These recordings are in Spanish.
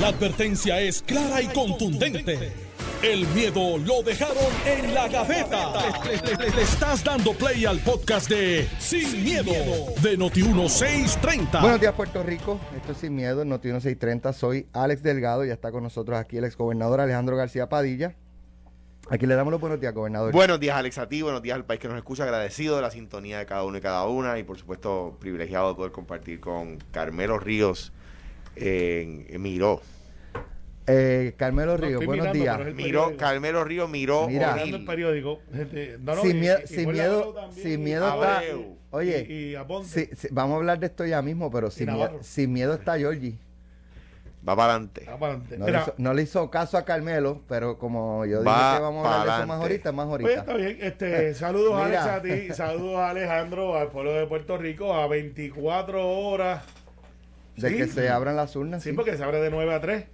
La advertencia es clara y contundente. El miedo lo dejaron en la gaveta. Le, le- le estás dando play al podcast de Sin, miedo, de Noti1630. Buenos días, Puerto Rico. Esto es Sin Miedo, en Noti 1630. Soy Alex Delgado. Ya está con nosotros aquí el exgobernador Alejandro García Padilla. Aquí le damos los buenos días, gobernador. Buenos días, Alex, a ti, buenos días al país que nos escucha, agradecido de la sintonía de cada uno y cada una, y por supuesto, privilegiado de poder compartir con Carmelo Ríos Miró. Eh, Carmelo estoy buenos mirando, días. Miró. Carmelo Ríos Miró Mira. Mirando el periódico. gente, no, no, sin y- miedo, y- sin miedo, sin miedo está. Abreu. Oye, y, vamos a hablar de esto ya mismo, pero sin, mie- Navarro. sin miedo está Georgie. Va para adelante. Para adelante. No, le Mira, hizo, no le hizo caso a Carmelo, pero como yo dije Va que vamos a hablar de eso más ahorita, más pues ahorita. está bien. Este, saludos. Alex a ti, saludos a Alejandro, al pueblo de Puerto Rico, a 24 horas. De Sí. que se abran las urnas. Sí, sí. porque se abre de 9 a 3.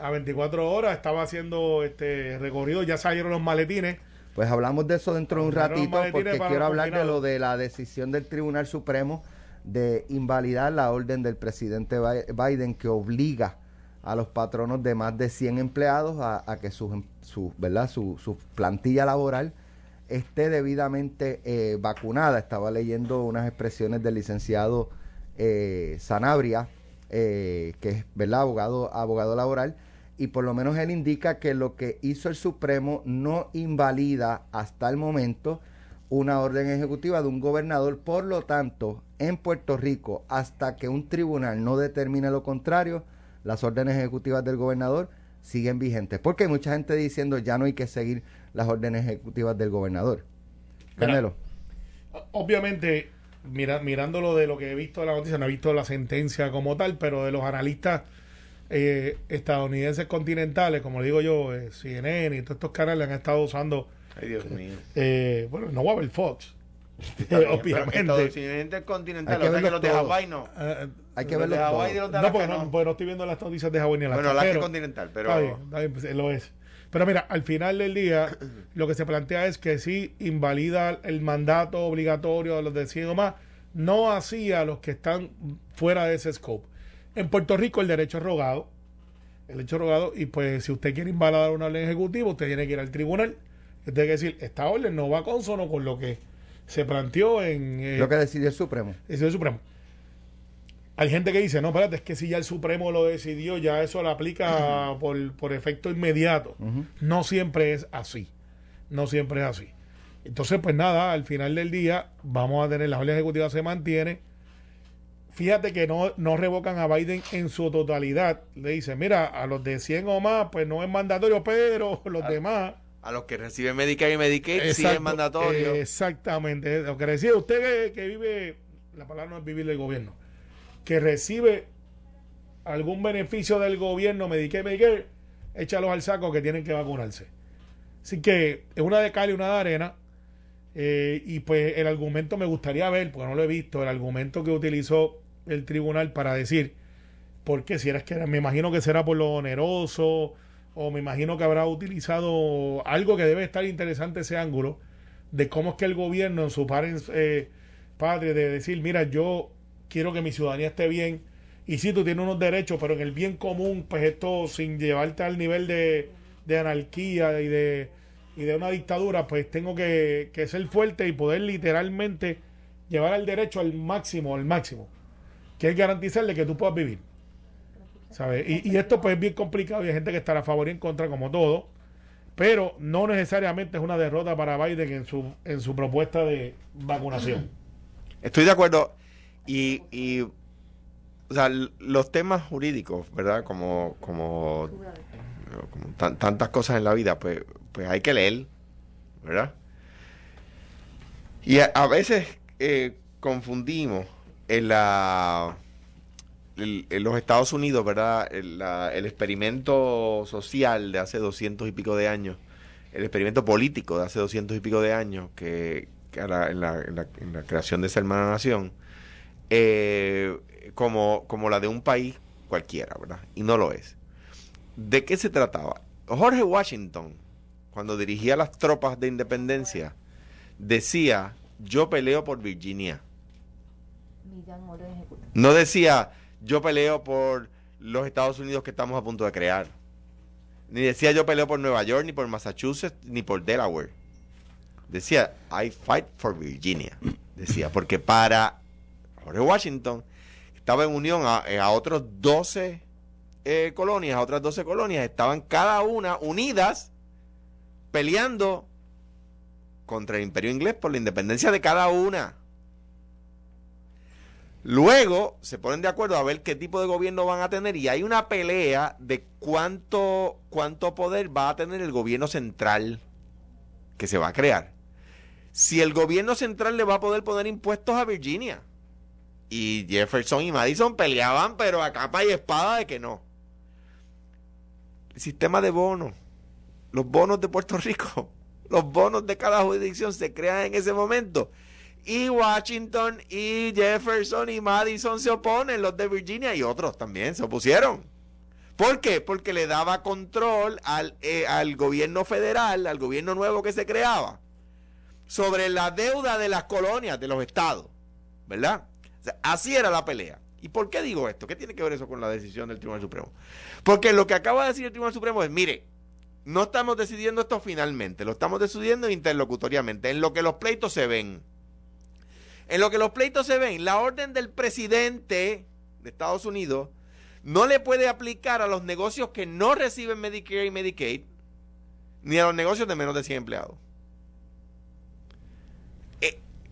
A 24 horas estaba haciendo este recorrido, ya salieron los maletines. Pues hablamos de eso dentro de un ratito porque quiero hablar de lo de la decisión del Tribunal Supremo de invalidar la orden del presidente Bi- Biden que obliga a los patronos de más de 100 empleados a, a que su, su, ¿verdad? Su, su plantilla laboral esté debidamente eh, vacunada. Estaba leyendo unas expresiones del licenciado eh, Sanabria, eh, que es ¿verdad? Abogado, abogado laboral, y por lo menos él indica que lo que hizo el Supremo no invalida hasta el momento una orden ejecutiva de un gobernador. Por lo tanto, en Puerto Rico, hasta que un tribunal no determine lo contrario, las órdenes ejecutivas del gobernador siguen vigentes. Porque hay mucha gente diciendo ya no hay que seguir las órdenes ejecutivas del gobernador. Carmelo. Obviamente, mira, mirándolo de lo que he visto de la noticia, no he visto la sentencia como tal, pero de los analistas eh, estadounidenses continentales, como le digo yo, eh, CNN y todos estos canales han estado usando, Ay, Dios mío. eh, bueno, no va a haber Fox, bien, pero obviamente. Unidos continental, Hay que o sea que los de. Hawái no. Eh, Hay que Los verlo de todo. Hawái y los de no, porque Alaska no, no. porque no estoy viendo las noticias de Hawái ni Alaska. Bueno, Alaska es pero- continental, pero... Está bien, está bien, pues, lo es. Pero mira, al final del día, lo que se plantea es que sí invalida el mandato obligatorio los de 100 o más, no así a los que están fuera de ese scope. En Puerto Rico el derecho es rogado, el derecho es rogado, y pues si usted quiere invalidar una orden ejecutiva, usted tiene que ir al tribunal. Usted tiene que decir, esta orden no va consono con lo que se planteó en eh, Lo que decidió el Supremo. decisión del Supremo. Hay gente que dice, no, espérate, es que si ya el Supremo lo decidió, ya eso lo aplica por, por efecto inmediato. No siempre es así. No siempre es así. Entonces, pues nada, al final del día vamos a tener, la orden ejecutiva se mantiene. Fíjate que no, no revocan a Biden en su totalidad. Le dicen, mira, a los de 100 o más, pues no es mandatorio, pero los demás... A los que reciben Medicare y Medicaid sí es mandatorio. Exactamente. Lo que decía usted que, que vive, la palabra no es vivir del gobierno, que recibe algún beneficio del gobierno, Medicare, Medicare, échalos al saco que tienen que vacunarse. Así que es una de cal y una de arena. eh, y pues el argumento me gustaría ver, porque no lo he visto, el argumento que utilizó el tribunal para decir, porque si era que me imagino que será por lo oneroso, o me imagino que habrá utilizado algo que debe estar interesante ese ángulo, de cómo es que el gobierno en su eh, patria, de decir, mira, yo quiero que mi ciudadanía esté bien, y sí, tú tienes unos derechos, pero en el bien común, pues esto sin llevarte al nivel de, de anarquía y de, y de una dictadura, pues tengo que, que ser fuerte y poder literalmente llevar al derecho al máximo, al máximo, que es garantizarle que tú puedas vivir. ¿Sabes? Y, y esto pues es bien complicado y hay gente que estará a favor y en contra como todo, pero no necesariamente es una derrota para Biden en su, en su propuesta de vacunación. Estoy de acuerdo. Y, y, o sea, los temas jurídicos, ¿verdad? Como, como, como tan- tantas cosas en la vida, pues, pues hay que leer, ¿verdad? Y a, veces eh, confundimos en la en los Estados Unidos, ¿verdad? El, la- el experimento social de hace doscientos y pico de años, el experimento político de hace doscientos y pico de años, que, en, la, en en la creación de esa hermana nación, eh, como, como la de un país cualquiera, ¿verdad? Y no lo es. ¿De qué se trataba? Jorge Washington, cuando dirigía las tropas de independencia, decía, yo peleo por Virginia. No decía, yo peleo por los Estados Unidos que estamos a punto de crear. Ni decía yo peleo por Nueva York, ni por Massachusetts, ni por Delaware. Decía, I fight for Virginia. Decía, porque para Washington estaba en unión a, eh, otros 12 eh, colonias, a otras 12 colonias, estaban cada una unidas peleando contra el imperio inglés por la independencia de cada una. Luego se ponen de acuerdo a ver qué tipo de gobierno van a tener y hay una pelea de cuánto, cuánto poder va a tener el gobierno central que se va a crear. Si el gobierno central le va a poder poner impuestos a Virginia. Y Jefferson y Madison peleaban, pero a capa y espada de que no. El sistema de bonos, los bonos de Puerto Rico, los bonos de cada jurisdicción se crean en ese momento y Washington y Jefferson y Madison se oponen, los de Virginia y otros también se opusieron. ¿Por qué? Porque le daba control al, eh, al gobierno federal, al gobierno nuevo que se creaba, sobre la deuda de las colonias, de los estados. ¿Verdad? Así era la pelea. ¿Y por qué digo esto? ¿Qué tiene que ver eso con la decisión del Tribunal Supremo? Porque lo que acaba de decir el Tribunal Supremo es, mire, no estamos decidiendo esto finalmente, lo estamos decidiendo interlocutoriamente, en lo que los pleitos se ven. En lo que los pleitos se ven, la orden del presidente de Estados Unidos no le puede aplicar a los negocios que no reciben Medicare y Medicaid, ni a los negocios de menos de 100 empleados.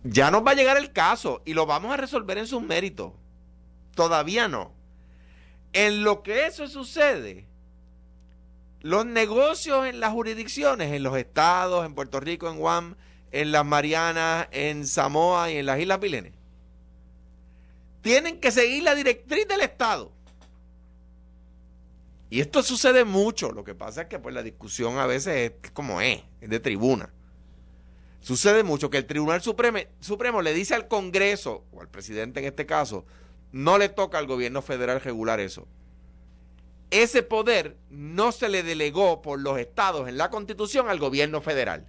Ya nos va a llegar el caso y lo vamos a resolver en sus méritos. Todavía no. En lo que eso sucede, los negocios en las jurisdicciones, en los estados, en Puerto Rico, en Guam, en las Marianas, en Samoa y en las Islas Pilenes. Tienen que seguir la directriz del Estado. Y esto sucede mucho. Lo que pasa es que pues, la discusión a veces es como es, es de tribuna. Sucede mucho que el Tribunal Supremo, le dice al Congreso, o al presidente en este caso, no le toca al gobierno federal regular eso. Ese poder no se le delegó por los estados en la Constitución al gobierno federal.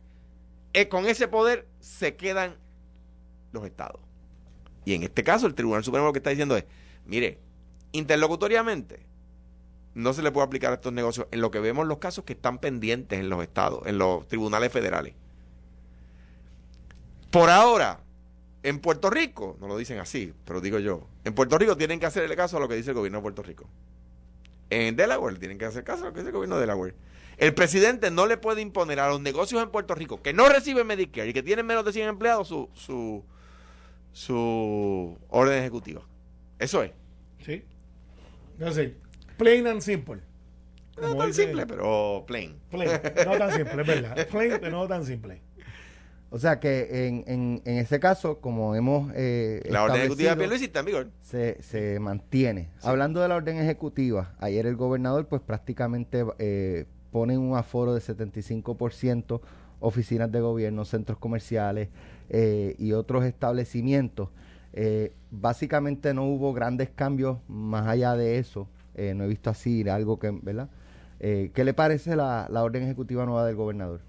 Eh, con ese poder se quedan los estados. Y en este caso el Tribunal Supremo lo que está diciendo es, mire, interlocutoriamente no se le puede aplicar a estos negocios en lo que vemos los casos que están pendientes en los estados, en los tribunales federales. Por ahora, en Puerto Rico, no lo dicen así, pero digo yo, en Puerto Rico tienen que hacer el caso a lo que dice el gobierno de Puerto Rico. En Delaware tienen que hacer caso a lo que dice el gobierno de Delaware. El presidente no le puede imponer a los negocios en Puerto Rico que no reciben Medicare y que tienen menos de 100 empleados su, su, su orden ejecutiva. Eso es. Sí. No sé. Plain and simple. No tan simple, pero plain. Plain. No tan simple, es verdad. Plain, pero no tan simple. O sea que en, en, en ese caso, como hemos... Eh, la orden ejecutiva de vigor. Se, se mantiene. Hablando de la orden ejecutiva, ayer el gobernador pues prácticamente eh, ponen un aforo de 75%, oficinas de gobierno, centros comerciales eh, y otros establecimientos. Eh, básicamente no hubo grandes cambios más allá de eso. Eh, no he visto así algo que, ¿verdad? ¿Qué le parece la, la orden ejecutiva nueva del gobernador?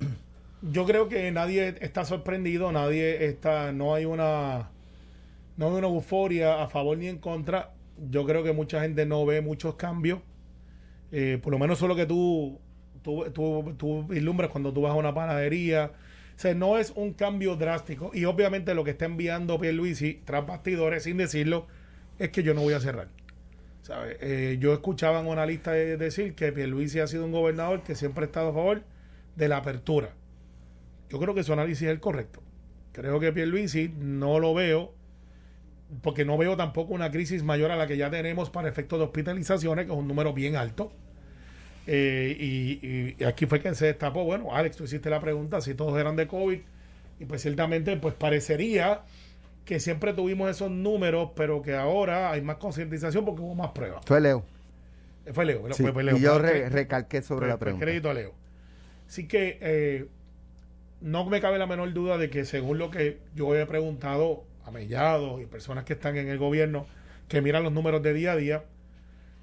Yo creo que nadie está sorprendido, nadie está, no hay una, no hay una euforia a favor ni en contra. Yo creo que mucha gente no ve muchos cambios eh, por lo menos eso que tú, tú, tú, ilumbras cuando tú vas a una panadería. O sea, no es un cambio drástico. Y obviamente lo que está enviando Pierluisi tras bastidores, sin decirlo, es que yo no voy a cerrar. Eh, yo escuchaba en una lista de decir que Pierluisi ha sido un gobernador que siempre ha estado a favor de la apertura. Yo creo que su análisis es el correcto. Creo que Pierluisi no lo veo porque no veo tampoco una crisis mayor a la que ya tenemos para efectos de hospitalizaciones, que es un número bien alto. Eh, y, aquí fue que se destapó, bueno, Alex, tú hiciste la pregunta si todos eran de COVID, y pues ciertamente pues parecería que siempre tuvimos esos números, pero que ahora hay más concientización porque hubo más pruebas. Fue Leo. Eh, fue Leo. Y yo recalqué sobre la pregunta. Crédito a Leo. Así que eh, no me cabe la menor duda de que según lo que yo he preguntado a Mellados y personas que están en el gobierno, que miran los números de día a día,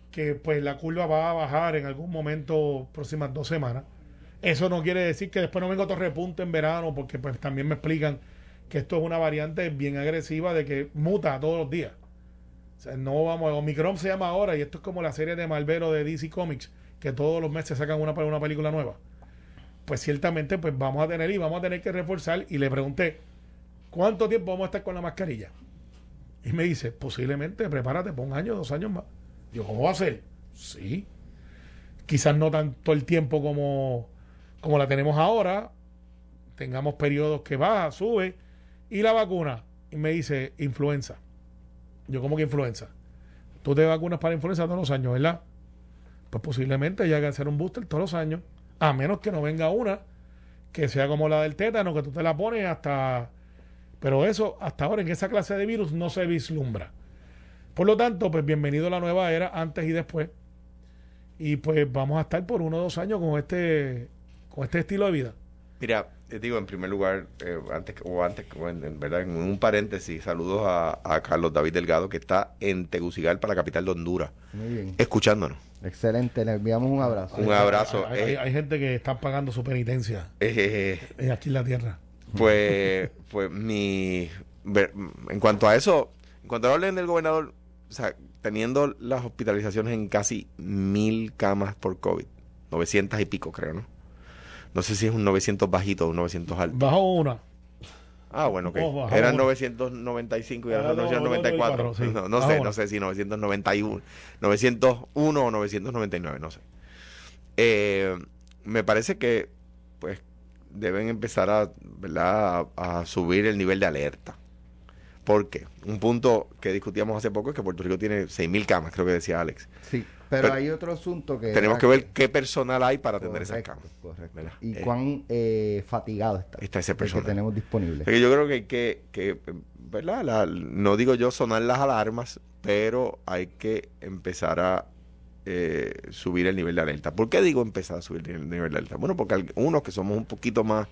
que pues la curva va a bajar en algún momento próximas dos semanas. Eso no quiere decir que después no venga otro repunte en verano, porque pues también me explican que esto es una variante bien agresiva de que muta todos los días. O sea, no vamos, Omicron se llama ahora y esto es como la serie de Marvero de DC Comics, que todos los meses sacan una, una película nueva. Pues ciertamente pues vamos a tener y vamos a tener que reforzar y le pregunté, ¿cuánto tiempo vamos a estar con la mascarilla? Y me dice, posiblemente, prepárate por un año, dos años más. Digo, ¿cómo va a ser? Sí. Quizás no tanto el tiempo como, como la tenemos ahora. Tengamos periodos que baja, sube. Y la vacuna. Y me dice, influenza. Yo, como que influenza? Tú te vacunas para influenza todos los años, ¿verdad? Pues posiblemente haya que hacer un booster todos los años. A menos que no venga una que sea como la del tétano, que tú te la pones hasta... Pero eso, hasta ahora, en esa clase de virus no se vislumbra. Por lo tanto, pues bienvenido a la nueva era, antes y después. Y pues vamos a estar por uno o dos años con este, con este estilo de vida. Mira, te digo, en primer lugar, eh, antes o antes, en, verdad, en un paréntesis, saludos a, Carlos David Delgado, que está en Tegucigalpa, la capital de Honduras, Muy bien. escuchándonos. Excelente, le enviamos un abrazo. Un abrazo. Hay, hay, gente que está pagando su penitencia eh, aquí en la tierra. Pues, pues mi, en cuanto a eso, en cuanto a orden del gobernador, o sea, teniendo las hospitalizaciones en casi mil camas por COVID, 900 y pico creo, ¿no? No sé si es un 900 bajito o un 900 alto. Bajó una. Ah, bueno, que eran 995 y ahora 994. No, no sé, no sé si 991, 901 o 999, no sé. Eh, me parece que, pues, deben empezar a, ¿verdad? a subir el nivel de alerta. Porque un punto que discutíamos hace poco es que Puerto Rico tiene 6.000 camas, creo que decía Alex. Sí, pero, hay otro asunto que... Tenemos que ver qué personal hay para atender esas camas. Correcto. Y eh, cuán eh, fatigado está. Está ese personal. Que tenemos disponible. yo creo que hay que, que ¿verdad? no digo yo sonar las alarmas, pero hay que empezar a eh, subir el nivel de alerta. ¿Por qué digo empezar a subir el nivel de alerta? Bueno, porque unos que somos un poquito más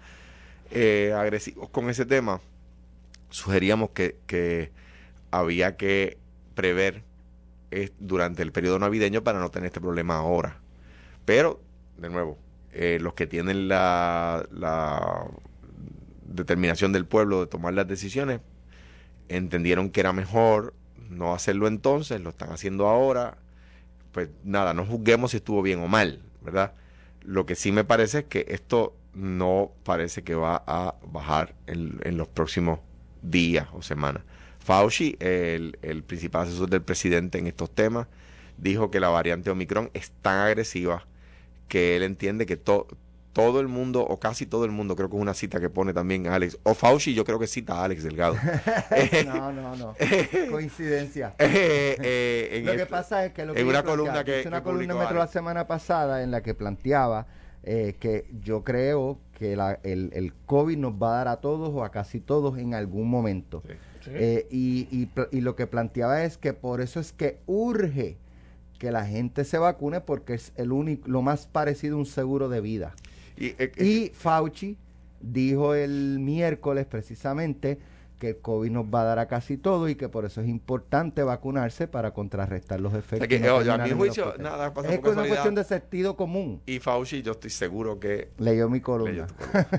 agresivos con ese tema, sugeríamos que, había que prever eh, durante el periodo navideño para no tener este problema ahora. Pero, de nuevo, eh, los que tienen la, la determinación del pueblo de tomar las decisiones entendieron que era mejor no hacerlo entonces, lo están haciendo ahora. Pues nada, no juzguemos si estuvo bien o mal, ¿verdad? Lo que sí me parece es que esto no parece que va a bajar en, en los próximos días o semanas. Fauci, el, el principal asesor del presidente en estos temas, dijo que la variante Omicron es tan agresiva que él entiende que todo el mundo, o casi todo el mundo, creo que es una cita que pone también Alex, o Fauci, yo creo que cita a Alex Delgado. no, no, no. Coincidencia. Eh, eh, lo que pasa es que lo que en una columna que, una columna Metro la semana pasada en la que planteaba eh, que yo creo que el, el, COVID nos va a dar a todos o a casi todos en algún momento. Eh, y, y, lo que planteaba es que por eso es que urge que la gente se vacune porque es el único, lo más parecido a un seguro de vida. Y, eh, y Fauci dijo el miércoles precisamente que el COVID nos va a dar a casi todo y que por eso es importante vacunarse para contrarrestar los efectos. Es que, a mi juicio, nada Es una cuestión de sentido común. Y Fauci, yo estoy seguro que... Leyó mi columna.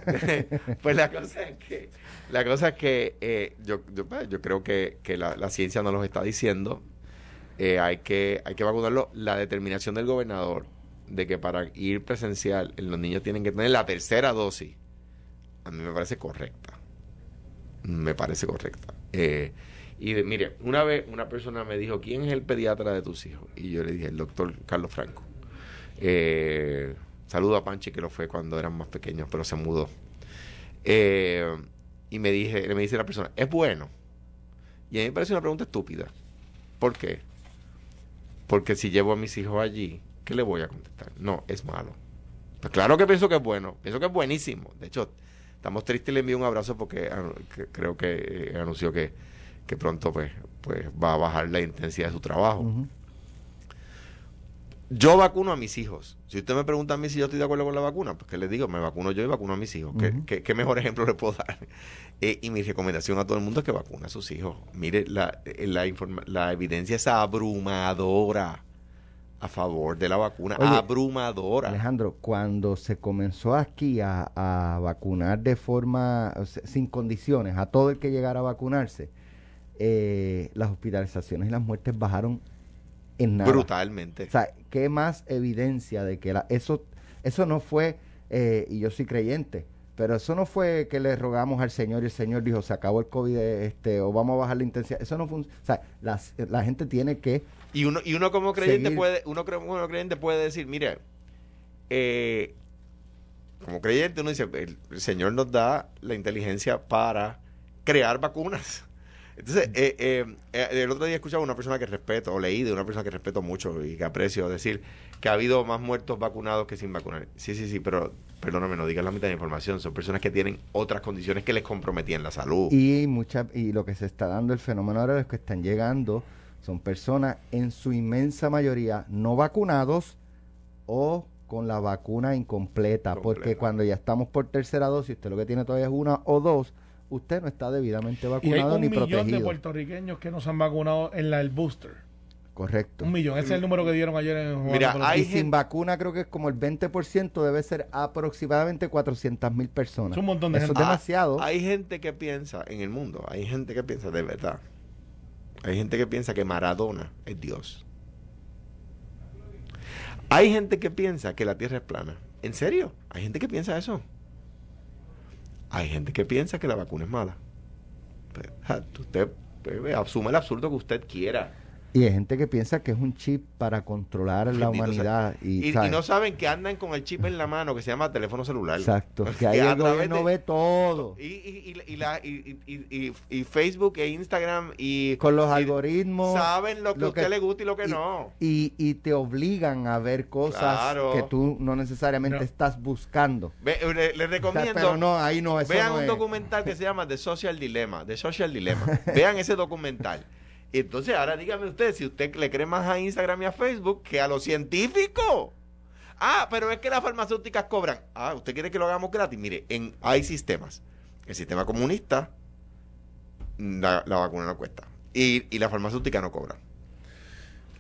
pues la cosa es que, la cosa es que eh, yo, yo, pues, yo, creo que, que la, la, ciencia nos lo está diciendo. Eh, hay, que, hay que vacunarlo. La determinación del gobernador de que para ir presencial los niños tienen que tener la tercera dosis, a mí me parece correcta me parece correcta. Eh, y mire, una vez una persona me dijo, ¿quién es el pediatra de tus hijos? Y yo le dije, el doctor Carlos Franco. Eh, saludo a Panchi, que lo fue cuando eran más pequeños, pero se mudó. Eh, y me, dije, me dice la persona, ¿es bueno? Y a mí me parece una pregunta estúpida. ¿Por qué? Porque si llevo a mis hijos allí, ¿qué le voy a contestar? No, es malo. Pues claro que pienso que es bueno, pienso que es buenísimo. De hecho, Estamos tristes y le envío un abrazo porque creo que eh, anunció que, pronto pues, pues va a bajar la intensidad de su trabajo. Yo vacuno a mis hijos. Si usted me pregunta a mí si yo estoy de acuerdo con la vacuna, pues que les digo, me vacuno yo y vacuno a mis hijos. ¿Qué, mejor ejemplo le puedo dar? Eh, y mi recomendación a todo el mundo es que vacune a sus hijos. Mire, la, eh, la, la evidencia es abrumadora a favor de la vacuna abrumadora. Alejandro, cuando se comenzó aquí a, vacunar de forma sin condiciones a todo el que llegara a vacunarse, eh, las hospitalizaciones y las muertes bajaron en nada. Brutalmente. O sea, ¿qué más evidencia de que la, eso, eso no fue, eh, y yo soy creyente, pero eso no fue que le rogamos al Señor y el Señor dijo, se acabó el COVID, este, o vamos a bajar la intensidad. Eso no funciona. O sea, las- la gente tiene que Y uno, y uno como creyente Seguir. puede, uno uno creyente puede decir, mire, eh, como creyente uno dice, el, el Señor nos da la inteligencia para crear vacunas. Entonces, eh, eh, eh, el otro día escuchaba a una persona que respeto, o leí de una persona que respeto mucho y que aprecio, decir que ha habido más muertos vacunados que sin vacunar. Sí, sí, sí, pero perdóname, no digas la mitad de información. Son personas que tienen otras condiciones que les comprometían la salud. Y mucha, y lo que se está dando el fenómeno ahora es que están llegando son personas en su inmensa mayoría no vacunados o con la vacuna incompleta, porque cuando ya estamos por tercera dosis, usted lo que tiene todavía es una o dos, usted no está debidamente Y hay vacunado un ni millón de protegido. puertorriqueños que no se han vacunado en la del booster. Correcto. Un millón. Ese es el número que dieron ayer en Mira, hay y sin vacuna creo que es como el 20% debe ser aproximadamente 400 mil personas. Es un montón de Eso gente. es demasiado. Ah, hay gente que piensa en el mundo, hay gente que piensa de verdad. Hay gente que piensa que Maradona es Dios. Hay gente que piensa que la Tierra es plana. ¿En serio? Hay gente que piensa eso. Hay gente que piensa que la vacuna es mala. Pues, usted pues, asume el absurdo que usted quiera. Y hay gente que piensa que es un chip para controlar la Bendito humanidad. Y, Y, y ¿sabes? no saben que andan con el chip en la mano que se llama teléfono celular. Exacto. Que ahí el gobierno de- ve todo. Y, y, y, y la- y- y- y- y Facebook e Instagram y Con los y algoritmos. saben lo que a usted que- le gusta y lo que y- no. Y, y te obligan a ver cosas Claro. que tú no necesariamente No. estás buscando. Ve- le, le O sea, recomiendo pero no, ahí no, eso vean no un es. documental que se llama The Social Dilemma, The Social Dilemma. vean ese documental. Y entonces ahora dígame usted si usted le cree más a Instagram y a Facebook que a los científicos. Ah, pero es que las farmacéuticas cobran. Ah, ¿usted quiere que lo hagamos gratis? Mire, en, hay sistemas. El sistema comunista, la, vacuna no cuesta. Y, y la farmacéutica no cobra.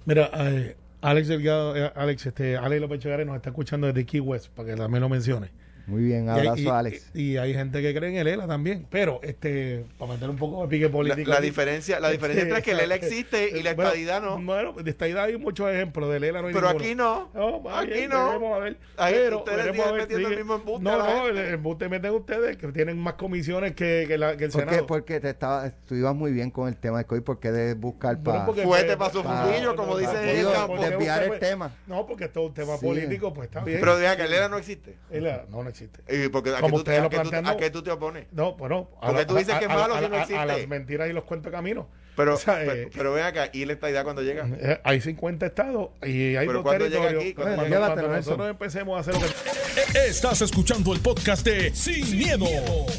Mira, eh, Alex Delgado, eh, Alex, este, Alex López Chegaray nos está escuchando desde Key West, para que también lo mencione. Muy bien, Y hay- abrazo, y, Alex. Y, y hay gente que cree en el ELA también. Pero, este, para meter un poco de pique La, político. la diferencia, la diferencia entre que el ELA existe y la bueno, estadidad no. Bueno, de estadidad hay muchos ejemplos, del ELA no hay Pero ninguno. aquí no. Aquí bien, no. veremos a ver. Ahí Pero ustedes veremos a ver, metiendo el mismo embuste No, a no, el, embuste meten ustedes, que tienen más comisiones que, que, la, que el ¿Por qué? Senado. Porque te estaba, tú ibas muy bien con el tema de COVID, porque debes buscar Bueno, para Fuerte pa' su fundillo, como en el campo. desviar el tema. No, porque esto es un tema político, pues está bien. Pero diga que el ELA no existe. ELA no, no existe. Eh, porque ¿a, qué Como tú, ustedes a lo qué tú- plantean, a qué tú te opones? No, bueno. a Porque la- tú dices a- que es malo a- si no existe. A las mentiras y los cuentos caminos. Pero, O sea, pero, eh, pero ven acá, ¿y la estadidad cuando llega? Eh, Hay 50 estados y hay Pero cuando llega aquí, cuando Cuando, llega- cuando nosotros empecemos a hacer lo que... Estás escuchando el podcast de Sin, miedo,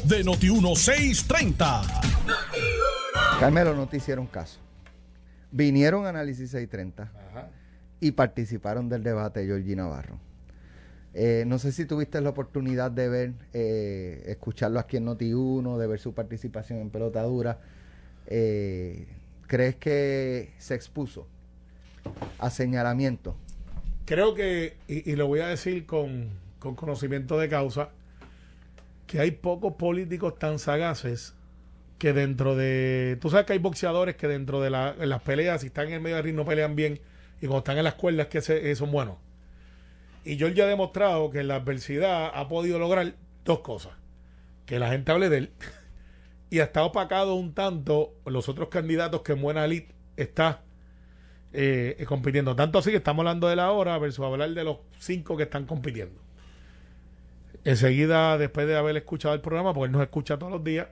de Noti1630. Carmelo, no te hicieron caso. Vinieron a Análisis 630 Ajá. y participaron del debate Georgie Navarro. Eh, no sé si tuviste la oportunidad de ver, eh, escucharlo aquí en Noti1, de ver su participación en Pelotadura. Eh, ¿Crees que se expuso a señalamiento? Creo que, y, lo voy a decir con, con conocimiento de causa, que hay pocos políticos tan sagaces que dentro de... Tú sabes que hay boxeadores que dentro de las peleas, si están en el medio del ring, no pelean bien, y cuando están en las cuerdas que se- eh, son buenos. Y yo ya ha demostrado que en la adversidad ha podido lograr dos cosas. Que la gente hable de él y ha estado opacado un tanto los otros candidatos que en buena elite está eh, eh, compitiendo. Tanto así que estamos hablando de la hora versus hablar de los cinco que están compitiendo. Enseguida, después de haber escuchado el programa, porque él nos escucha todos los días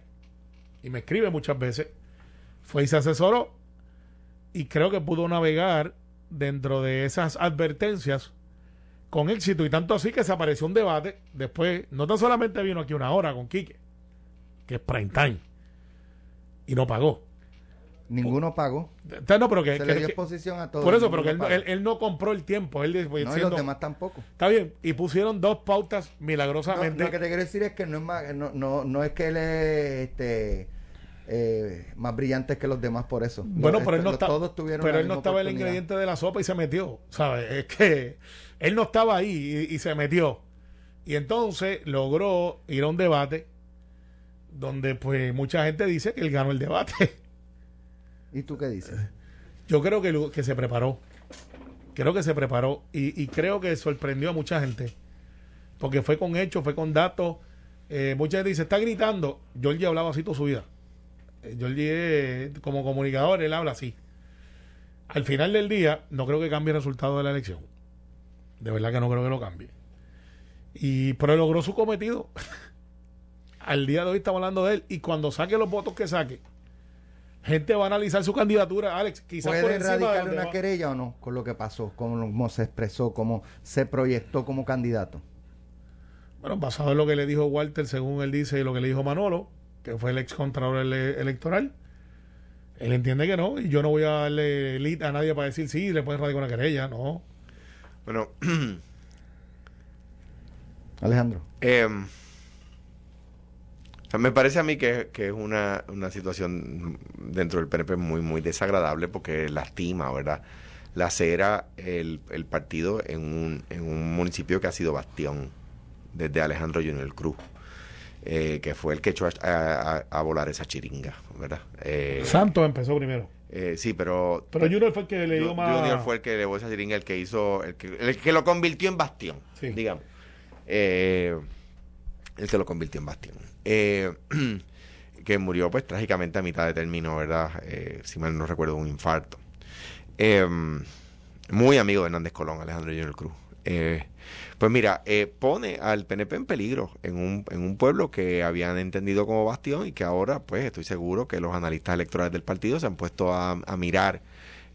y me escribe muchas veces, fue y se asesoró y creo que pudo navegar dentro de esas advertencias con éxito y tanto así que se apareció un debate después, no tan solamente vino aquí una hora con Quique, que es prime time y no pagó. Ninguno pagó. No, pero que, Se que- le dio que- exposición a todos. por eso, pero que él, no- él, él no compró el tiempo. Él pues, No, y los demás tampoco. Está bien. Y pusieron dos pautas No, milagrosamente. lo que te quiero decir es que no es más, no, no, no es que él es este, eh, más brillante que los demás por eso. bueno, Los- pero él no, los- está- todos tuvieron pero él no estaba el ingrediente de la sopa y se metió. ¿Sabes? Es que él no estaba ahí y, y se metió. Y entonces logró ir a un debate donde pues mucha gente dice que él ganó el debate. ¿Y tú qué dices? Yo creo que, lo- que se preparó. Creo que se preparó y, y creo que sorprendió a mucha gente. Porque fue con hechos, fue con datos. Eh, mucha gente dice, está gritando. Georgie hablaba así toda su vida. Eh, Georgie, eh, como comunicador, él habla así. Al final del día, no creo que cambie el resultado de la elección. De verdad que no creo que lo cambie. Y, pero logró su cometido. Al día de hoy estamos hablando de él. Y cuando saque los votos que saque, gente va a analizar su candidatura, Alex. Quizás por ¿Puede de los una querella o no con lo que pasó, cómo se expresó, cómo se proyectó como candidato? Bueno, basado en lo que le dijo Walter, según él dice, y lo que le dijo Manolo, que fue el ex contralor ele- electoral, él entiende que no, y yo no voy a darle lead a nadie para decir sí, le pueden radicar una querella, no. Bueno, Alejandro. Em, o sea, me parece a mí que, que es una, una situación dentro del PNP muy, muy desagradable porque lastima, ¿verdad? Lacera el, el partido en un, en un municipio que ha sido bastión desde Alejandro Junior Cruz, eh, que fue el que echó a, a- a volar esa chiringa, ¿verdad? Eh, Santos empezó primero. Eh, sí, pero... Pero Junior fue el que le dio más... Junior fue el que elevó esa chiringa, el que hizo, el que, el que lo convirtió en bastión, Sí. digamos. Eh, el que lo convirtió en bastión. Eh, que murió pues trágicamente a mitad de término, ¿verdad? Eh, si mal no recuerdo, un infarto. Eh, muy amigo de Hernández Colón, Alejandro Junior Cruz. Pues mira, eh, pone al PNP en peligro en un, en un pueblo que habían entendido como bastión y que ahora, pues estoy seguro que los analistas electorales del partido se han puesto a, mirar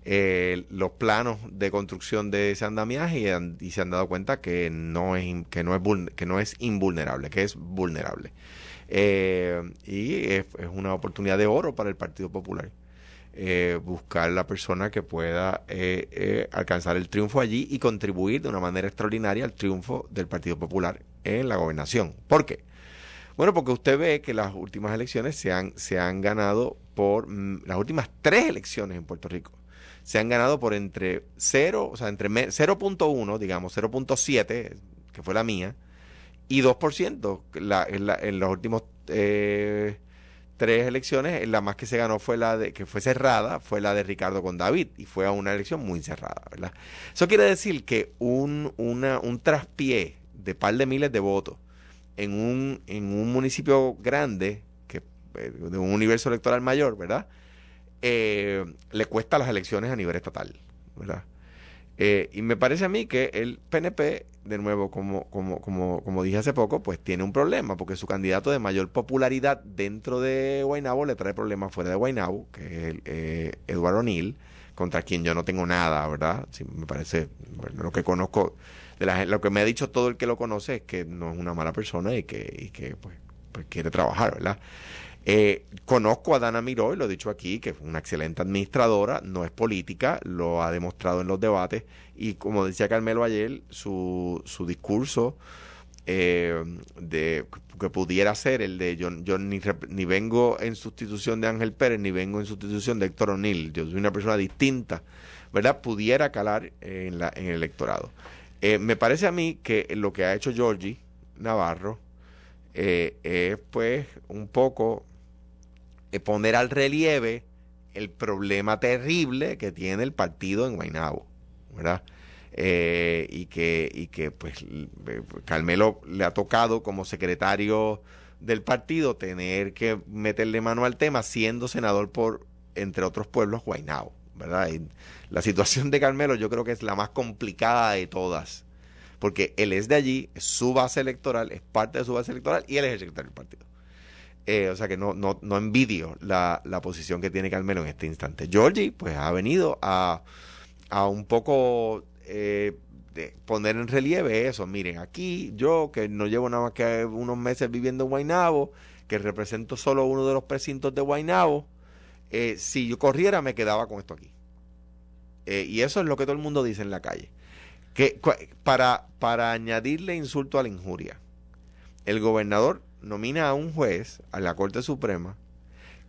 eh, los planos de construcción de ese andamiaje y, se han dado cuenta que no es que no es que no es invulnerable, que es vulnerable. Eh, y es, es una oportunidad de oro para el Partido Popular. Eh, buscar la persona que pueda eh, eh, alcanzar el triunfo allí y contribuir de una manera extraordinaria al triunfo del Partido Popular en la gobernación. ¿Por qué? Bueno, porque usted ve que las últimas elecciones se han, se han ganado por mm, las últimas tres elecciones en Puerto Rico. Se han ganado por entre 0, o sea, entre me- 0.1, digamos, 0.7, que fue la mía, y 2%. La, en, la- en los últimos eh, tres elecciones, la más que se ganó fue la de, que fue cerrada, fue la de Ricardo con David, y fue a una elección muy cerrada, ¿verdad? Eso quiere decir que un, una, un traspié de par de miles de votos en un, en un municipio grande, que, eh, de un universo electoral mayor, ¿verdad? Eh, le cuesta las elecciones a nivel estatal, ¿verdad? Eh, y me parece a mí que el PNP, de nuevo, como, como, como, como dije hace poco, pues tiene un problema, porque su candidato de mayor popularidad dentro de Guaynabo le trae problemas fuera de Guaynabo, que es el, eh, Eduardo O'Neill, contra quien yo no tengo nada, ¿verdad? Sí, me parece, bueno, lo que conozco, de la, lo que me ha dicho todo el que lo conoce es que no es una mala persona y que, y que pues, pues quiere trabajar, ¿verdad? Eh, conozco a Dana Miró, y lo he dicho aquí, que es una excelente administradora, no es política, lo ha demostrado en los debates, y como decía Carmelo ayer, su, su discurso eh, de que pudiera ser el de yo, yo ni, ni vengo en sustitución de Ángel Pérez, ni vengo en sustitución de Héctor O'Neill, yo soy una persona distinta, ¿verdad? Pudiera calar en, la, en el electorado. Eh, me parece a mí que lo que ha hecho Georgie Navarro eh, es pues un poco poner al relieve el problema terrible que tiene el partido en Guaynabo, ¿verdad? Eh, y que, y que pues Carmelo le ha tocado como secretario del partido tener que meterle mano al tema siendo senador por, entre otros pueblos, Guaynabo, ¿verdad? La situación de Carmelo yo creo que es la más complicada de todas, porque él es de allí, su base electoral, es parte de su base electoral y él es el secretario del partido. Eh, o sea que no, no, no envidio la, la posición que tiene Carmelo en este instante. Georgie, pues ha venido a, a un poco eh, poner en relieve eso. Miren, aquí yo, que no llevo nada más que unos meses viviendo en Guaynabo, que represento solo uno de los precintos de Guaynabo, eh, si yo corriera me quedaba con esto aquí. Eh, y eso es lo que todo el mundo dice en la calle. Que, para, para añadirle insulto a la injuria, el gobernador nomina a un juez a la Corte Suprema,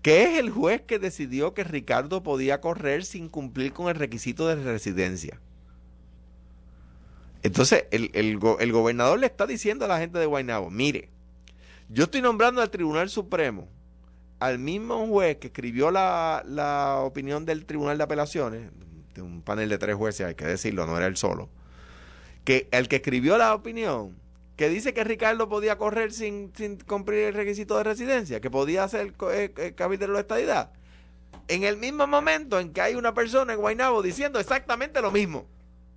que es el juez que decidió que Ricardo podía correr sin cumplir con el requisito de residencia. Entonces, el, el el gobernador le está diciendo a la gente de Guaynabo, mire, yo estoy nombrando al Tribunal Supremo al mismo juez que escribió la, la opinión del Tribunal de Apelaciones, de un panel de tres jueces, hay que decirlo, no era él solo, que el que escribió la opinión, que dice que Ricardo podía correr sin, sin cumplir el requisito de residencia, que podía ser eh, eh, cabildero de la estadidad, en el mismo momento en que hay una persona en Guaynabo diciendo exactamente lo mismo.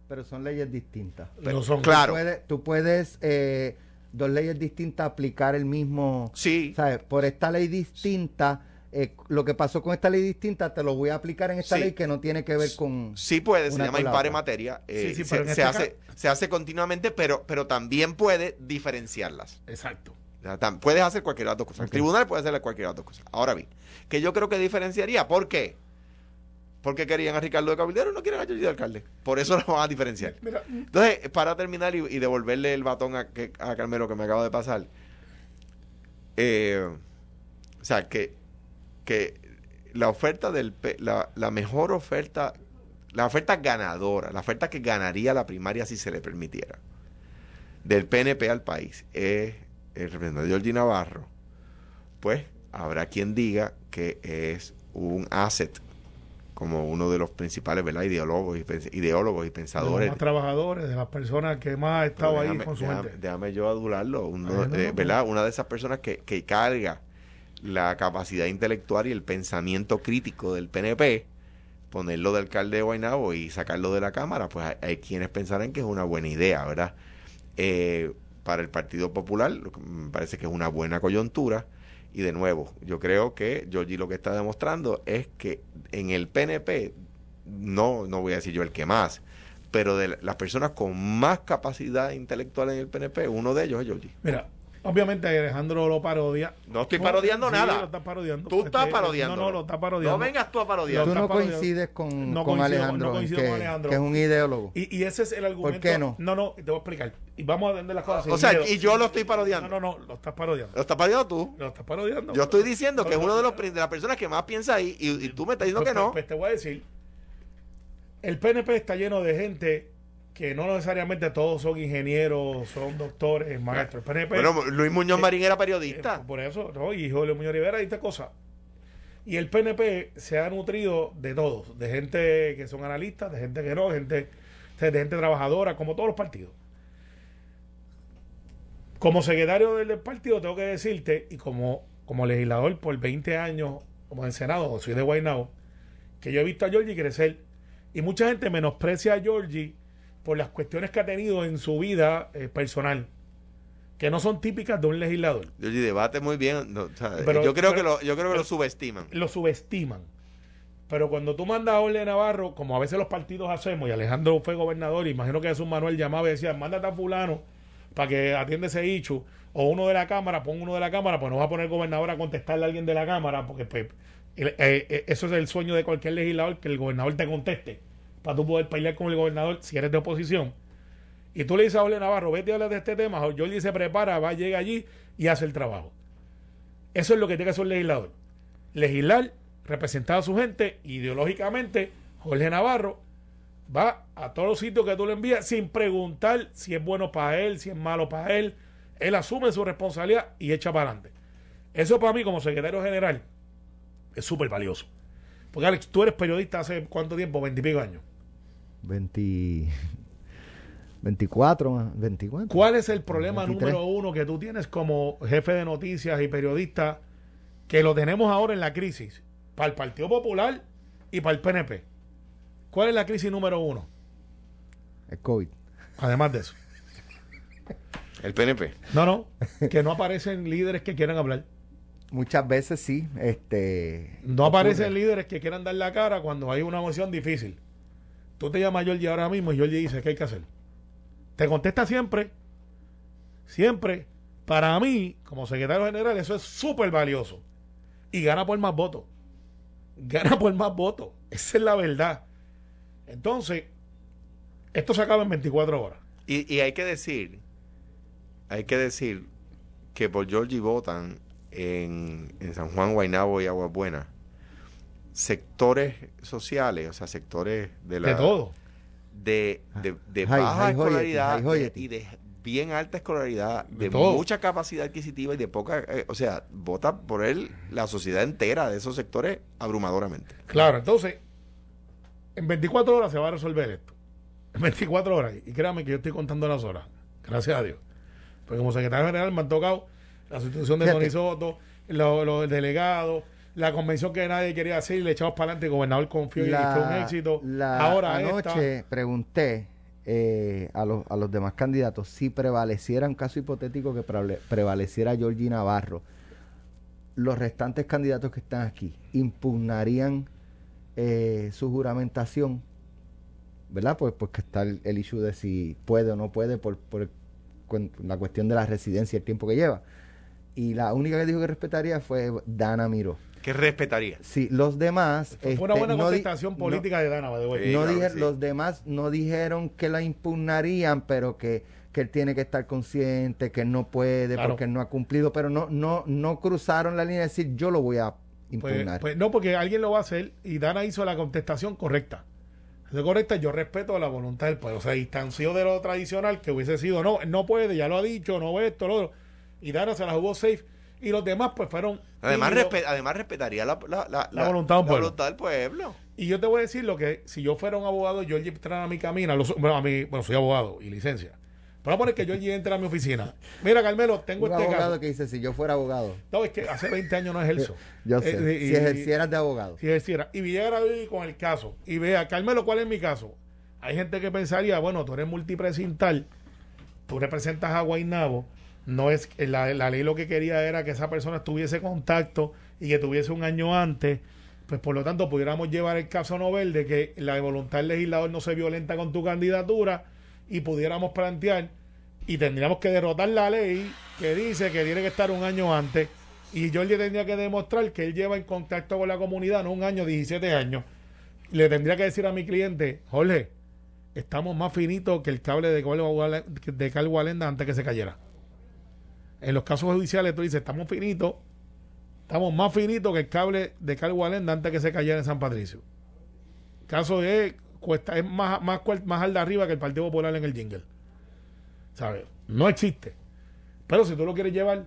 Pero son leyes distintas. No son. Claro. Tú puedes, tú puedes, eh, dos leyes distintas aplicar el mismo. Sí. ¿Sabes? Por esta ley distinta, eh, lo que pasó con esta ley distinta te lo voy a aplicar en esta Sí. ley que no tiene que ver con. Sí puede, se llama impare materia. eh, Sí, sí, se, se este hace, se hace continuamente, pero, pero también puede diferenciarlas. Exacto. O sea, tam- puedes hacer cualquiera de las dos cosas. El tribunal puede hacer cualquiera de las dos cosas. Ahora bien, que yo creo que diferenciaría. ¿Por qué? Porque querían a Ricardo de Cabildero y no quieren a Jordi de alcalde. Por eso lo van a diferenciar. Mira, Entonces, para terminar y, y devolverle el batón a Carmelo que me acaba de pasar, eh, o sea, que, que la oferta del, la, la mejor oferta, la oferta ganadora, la oferta que ganaría la primaria si se le permitiera, del PNP al país, es el representante Georgie Navarro, pues habrá quien diga que es un asset como uno de los principales ¿verdad? ideólogos y, ideólogos y de los pensadores más trabajadores, de las personas que más ha estado pero ahí con su déjame- gente. déjame yo adularlo. uno, no, eh, no, ¿verdad? Una de esas personas que, que carga la capacidad intelectual y el pensamiento crítico del PNP, ponerlo de alcalde de Guaynabo y sacarlo de la Cámara, pues hay, quienes pensarán que es una buena idea, ¿verdad? Eh, para el Partido Popular me parece que es una buena coyuntura. Y de nuevo, yo creo que Georgie lo que está demostrando es que en el PNP, no, no voy a decir yo el que más, pero de las personas con más capacidad intelectual en el PNP, uno de ellos es Georgie. Mira, obviamente Alejandro lo parodia. No estoy parodiando Sí, nada. lo está parodiando. Tú estás Este, parodiando. No, no, lo está parodiando. No vengas tú a parodiar. Tú no coincides con, No con coincido- Alejandro, no coincido que, con Alejandro. que es un ideólogo. Y, y ese es el argumento. qué no? No, no, te voy a explicar. Y vamos a vender las cosas. O sin sea, miedo. y yo lo estoy parodiando. No, no, no, lo estás parodiando. Lo estás parodiando tú. Lo estás parodiando. Yo estoy diciendo que es No, uno no, de, los, de las personas que más piensa ahí y, y tú me estás diciendo Pues, que no. Pues, pues te voy a decir, el PNP está lleno de gente que no necesariamente todos son ingenieros, son doctores, maestros. El PNP, Bueno, Luis Muñoz eh, Marín era eh, periodista. por eso, no, y Julio Muñoz Rivera y esta cosa. Y el PNP se ha nutrido de todos, de gente que son analistas, de gente que no, de gente, de gente trabajadora, como todos los partidos. Como secretario del, del partido, tengo que decirte, y como, como legislador por 20 años, como en Senado, soy de Guaynabo, que yo he visto a Georgie crecer. Y mucha gente menosprecia a Georgie por las cuestiones que ha tenido en su vida eh, personal, que no son típicas de un legislador. Georgie debate muy bien. no, o sea, Pero- yo creo pero- que lo, yo creo que pero- lo subestiman. lo subestiman. Pero cuando tú mandas a Orle Navarro, como a veces los partidos hacemos, y Alejandro fue gobernador, y imagino que Jesús Manuel llamaba y decía, mándate a fulano para que atiende ese dicho, o uno de la Cámara, pon uno de la Cámara, pues no va a poner el gobernador a contestarle a alguien de la Cámara, porque pues, el- eh, eh, eso es el sueño de cualquier legislador, que el gobernador te conteste, para tú poder pelear con el gobernador si eres de oposición. Y tú le dices a Orle Navarro, vete a hablar de este tema, Jordi se prepara, va, llega allí y hace el trabajo. Eso es lo que tiene que hacer un legislador. Legislar, representar a su gente, ideológicamente, Jorge Navarro va a todos los sitios que tú le envías sin preguntar si es bueno para él, si es malo para él. Él asume su responsabilidad y echa para adelante. Eso para mí, como secretario general, es súper valioso. Porque Alex, tú eres periodista hace cuánto tiempo, veintipico años. 20, 24, más, 24. ¿Cuál es el problema 23? número uno que tú tienes como jefe de noticias y periodista que lo tenemos ahora en la crisis? Para el Partido Popular y para el PNP. ¿Cuál es la crisis número uno? El COVID. Además de eso. El PNP. No, no. Que no aparecen líderes que quieran hablar. Muchas veces sí. Este, No aparecen ocurre. líderes que quieran dar la cara cuando hay una moción difícil. Tú te llamas a Georgie ahora mismo y Georgie dice, ¿qué hay que hacer? Te contesta siempre, siempre. Para mí, como secretario general, eso es súper valioso. Y gana por más votos. Gana por más votos. Esa es la verdad. Entonces, esto se acaba en 24 horas. Y, y hay que decir, hay que decir que por Georgie votan en, en San Juan, Guaynabo y Aguas Buenas sectores sociales, o sea, sectores de la De todo. de, de, de High- baja escolaridad y de bien alta escolaridad, De de, todo. mucha capacidad adquisitiva y de poca, eh, o sea, vota por él la sociedad entera de esos sectores abrumadoramente. Claro, entonces, en 24 horas se va a resolver esto. En 24 horas. Y créanme que yo estoy contando las horas. Gracias a Dios. Porque como secretario general me han tocado la sustitución de Fíjate. Tony Soto, lo, lo del delegado, la convención que nadie quería hacer y le echamos para adelante. El gobernador confió y fue un éxito. la- Ahora anoche esta. pregunté eh, a, los, a los demás candidatos si prevaleciera un caso hipotético que prevale- prevaleciera Georgie Navarro, los restantes candidatos que están aquí impugnarían eh, su juramentación, ¿verdad? Pues porque está el, el issue de si puede o no puede por, por la cuestión de la residencia y el tiempo que lleva. Y la única que dijo que respetaría fue Dana Miró. ¿Qué respetaría? Sí, los demás... Fue una este, buena no di- contestación no- política de Dana, way. Sí, no claro dije- que sí. los demás no dijeron que la impugnarían, pero que, que él tiene que estar consciente, que él no puede Claro. porque él no ha cumplido, pero no, no, no cruzaron la línea de decir yo lo voy a Pues, impugnar. pues no, porque alguien lo va a hacer y Dana hizo la contestación correcta. Correcta, yo respeto la voluntad del pueblo. O sea, distanció de lo tradicional que hubiese sido, no, él no puede, ya lo ha dicho, no esto, lo otro. Y Dana se la jugó safe. Y los demás, pues fueron. Además, tímidos. respe- además respetaría la, la, la, La voluntad del pueblo. voluntad del pueblo. Y yo te voy a decir lo que, si yo fuera un abogado, Georgie entrara a mi camina, bueno, a mi, bueno, soy abogado y licencia. Pero vamos a poner que Georgie entra a mi oficina. Mira, Carmelo, tengo un este abogado caso. que dice si yo fuera abogado, No, es que hace 20 años no ejerzo. yo sé, Eh, y- si ejercieras de abogado. si ejerciera, y llegara hoy con el caso y vea, Carmelo, ¿cuál es mi caso? Hay gente que pensaría, bueno, tú eres multipresental, tú representas a Guaynabo, no es la, la ley lo que quería era que esa persona tuviese contacto y que tuviese un año antes, pues por lo tanto pudiéramos llevar el caso Nobel de que la voluntad del legislador no se violenta con tu candidatura y pudiéramos plantear y tendríamos que derrotar la ley que dice que tiene que estar un año antes y Jorge tendría que demostrar que él lleva en contacto con la comunidad no un año, 17 años. Le tendría que decir a mi cliente, Jorge, estamos más finitos que el cable de Carl Walenda antes que se cayera. En los casos judiciales tú dices, estamos finitos, estamos más finitos que el cable de Carl Walenda antes que se cayera en San Patricio. El caso es, cuesta, es más, más, más al de arriba que el Partido Popular en el jingle. ¿Sabes? No existe. Pero si tú lo quieres llevar,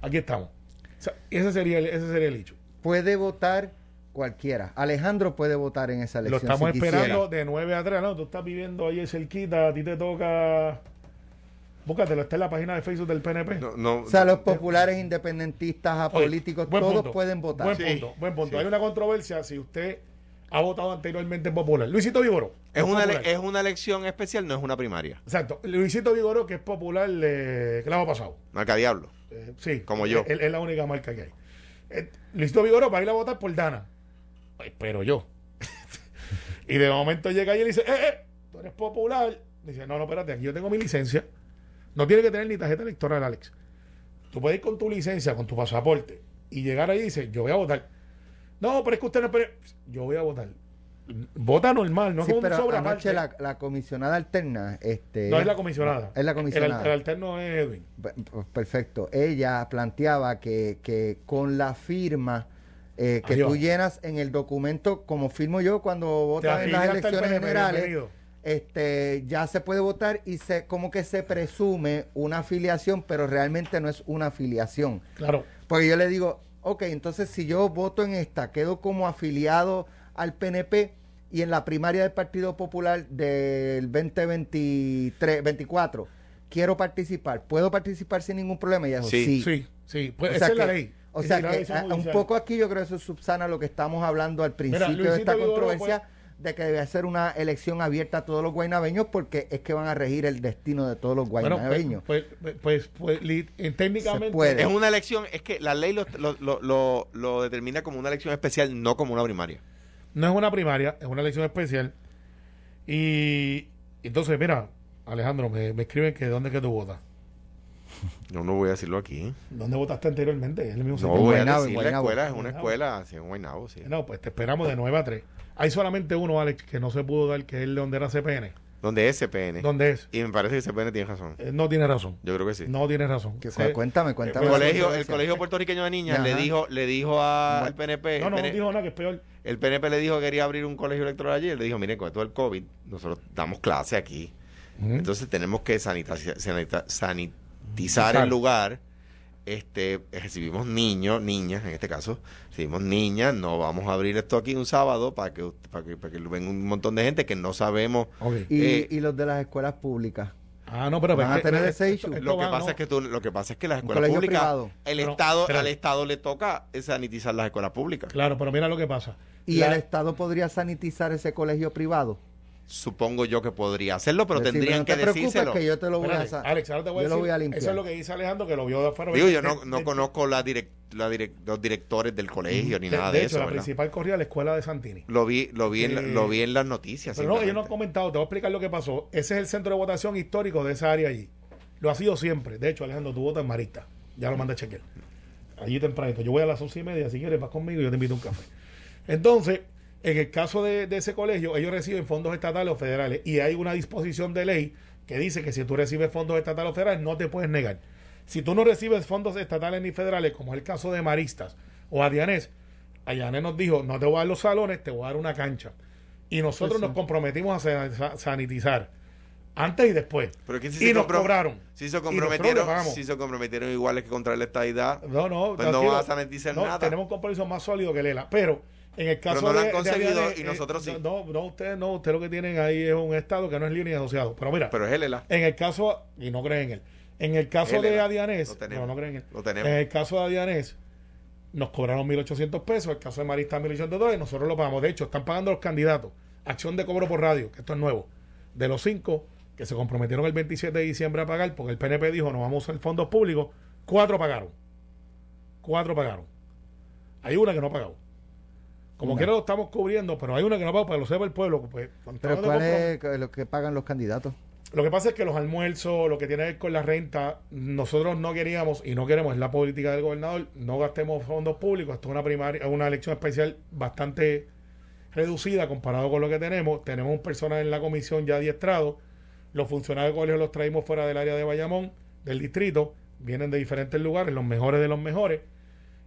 aquí estamos. O sea, ese sería el, ese sería el hecho. Puede votar cualquiera. Alejandro puede votar en esa Lo elección. estamos si esperando quisiera. de 9 a 3. No, tú estás viviendo ahí cerquita, a ti te toca. Búscatelo, está en la página de Facebook del PNP. No, no, O sea, los populares, independentistas, apolíticos, todos punto, pueden votar. Buen Sí, punto, buen punto. sí. Hay una controversia si usted ha votado anteriormente en Popular. Luisito Vigoró. es, una, es elección especial, no es una primaria. Exacto. Luisito Vigoró, que es popular de clavo pasado. Marca Diablo. Eh, sí. Como yo. Es, es la única marca que hay. Eh, Luisito Vigoró va a ir a votar por Dana. Pero yo. y de momento llega y él dice, eh, eh, tú eres popular. Dice, no, no, espérate, aquí yo tengo mi licencia. No tiene que tener ni tarjeta electoral, Alex. Tú puedes ir con tu licencia, con tu pasaporte, y llegar ahí y dice, yo voy a votar. No, pero es que usted no. Yo voy a votar. Vota normal, no Sí, es como un pero anoche aparte. la, la comisionada alterna, este, No es la comisionada. Es la El, comisionada. al- el alterno es Edwin. Pues, Perfecto. Ella planteaba que, que con la firma eh, que Adiós. tú llenas en el documento, como firmo yo cuando votan en las elecciones PNP, generales, bienvenido. Este, ya se puede votar y se como que se presume una afiliación, pero realmente no es una afiliación. Claro. Porque yo le digo, ok, entonces si yo voto en esta, quedo como afiliado al PNP y en la primaria del Partido Popular del 2023, 24, quiero participar, ¿puedo participar sin ningún problema? Y dijo, Sí. sí. Sí, sí. Pues O esa es la que- ley. O sea que un poco aquí yo creo que eso subsana lo que estamos hablando al principio de esta Vigoró, controversia de que debe ser una elección abierta a todos los guaynabeños porque es que van a regir el destino de todos los Bueno, pues, guaynabeños. pues, pues, pues, pues, eh, técnicamente. Es una elección, es que la ley lo, lo, lo, lo- lo determina como una elección especial, no como una primaria. No es una primaria, es una elección especial. Y entonces, mira, Alejandro, me, me escriben que dónde es que tú votas. Yo no voy a decirlo aquí. ¿eh? ¿Dónde votaste anteriormente? Es el mismo No voy a decir la escuela, es una escuela, sí, en Guaynabo, sí. No, pues te esperamos de 9 a 3. Hay solamente uno, Alex, que no se pudo dar, que es el de donde era CPN. Donde es CPN. ¿Dónde es? Y me parece que CPN tiene razón. Eh, no tiene razón. Yo creo que sí. No tiene razón. Que- Se- cuéntame, cuéntame. el colegio, el colegio puertorriqueño de niñas le dijo, le dijo a- al PNP, no, no, no dijo nada, que es peor. el PNP le dijo que quería abrir un colegio electoral allí, él le dijo, miren, con esto del COVID, nosotros damos clase aquí. Entonces tenemos que sanitizar Sanitizar. el lugar. Este, recibimos niños, niñas, en este caso, recibimos niñas, no vamos a abrir esto aquí un sábado para que, para que, para que venga un montón de gente que no sabemos. Eh, y los de las escuelas públicas. Ah, no, pero... Van es a tener esto- ese issue. Lo que va, pasa no. es que tú, lo que pasa es que las escuelas públicas, privado. el Pero, estado, espérate. al estado le toca sanitizar las escuelas públicas. Claro, pero mira lo que pasa. ¿Y La- el Estado podría sanitizar ese colegio privado? Supongo yo que podría hacerlo, pero tendrían no que te decírselo. que yo te lo voy a Espérate, Alex, ahora te voy a yo lo decir, voy a limpiar. Eso es lo que dice Alejandro, que lo vio de afuera. Digo, yo no, de- no de- conozco la direc- la direc- los directores del colegio ni de- nada de de, hecho, eso, la ¿verdad? principal corría a la escuela de Santini. Lo vi, lo vi, en, la- Eh, lo vi en las noticias. Pero no, ellos no han comentado, te voy a explicar lo que pasó. Ese es el centro de votación histórico de esa área allí. Lo ha sido siempre. De hecho, Alejandro, tu voto en Marista. Ya lo mandé a chequear. Allí tempranito. Yo voy a las once y media, si quieres, vas conmigo y yo te invito a un café. Entonces, en el caso de, de ese colegio, ellos reciben fondos estatales o federales y hay una disposición de ley que dice que si tú recibes fondos estatales o federales, no te puedes negar. Si tú no recibes fondos estatales ni federales, como es el caso de Maristas o Adianés, Adianés nos dijo, no te voy a dar los salones, te voy a dar una cancha. Y nosotros Pues sí. nos comprometimos a sa- sanitizar antes y después. Pero que si y se nos cobraron. Si se Y nosotros le comprometieron, pagamos. si se comprometieron iguales que contra la estadidad, No, no, Pues no vas a sanitizar No, nada. Tenemos un compromiso más sólido que Lela. Pero en el caso no lo han de conseguido y nosotros sí. No, no, ustedes no. Usted lo que tienen ahí es un estado que no es libre ni asociado. Pero mira, pero es él, en el caso, y no creen en él, en el caso Él de. Adianés, Lo tenemos. no, no creen en él. Lo tenemos. En el caso de Adianés, nos cobraron 1.800 pesos, el caso de Marista 1.800 dólares, nosotros lo pagamos. De hecho, están pagando los candidatos. Acción de cobro por radio, que esto es nuevo. De los cinco que se comprometieron el 27 de diciembre a pagar, porque el PNP dijo no vamos a usar fondos públicos, cuatro pagaron. Cuatro pagaron. Hay una que no ha pagado. Como quiera lo estamos cubriendo, pero hay una que no ha pagado para que lo sepa el pueblo. Pues, Pero de ¿cuál es lo que pagan los candidatos? lo que pasa es que los almuerzos, lo que tiene que ver con la renta, nosotros no queríamos y no queremos, es la política del gobernador, no gastemos fondos públicos. Esto es una primaria, una elección especial bastante reducida comparado con lo que tenemos. Tenemos un personal en la comisión ya adiestrado. Los funcionarios del colegio los traímos fuera del área de Bayamón, del distrito, vienen de diferentes lugares, los mejores de los mejores.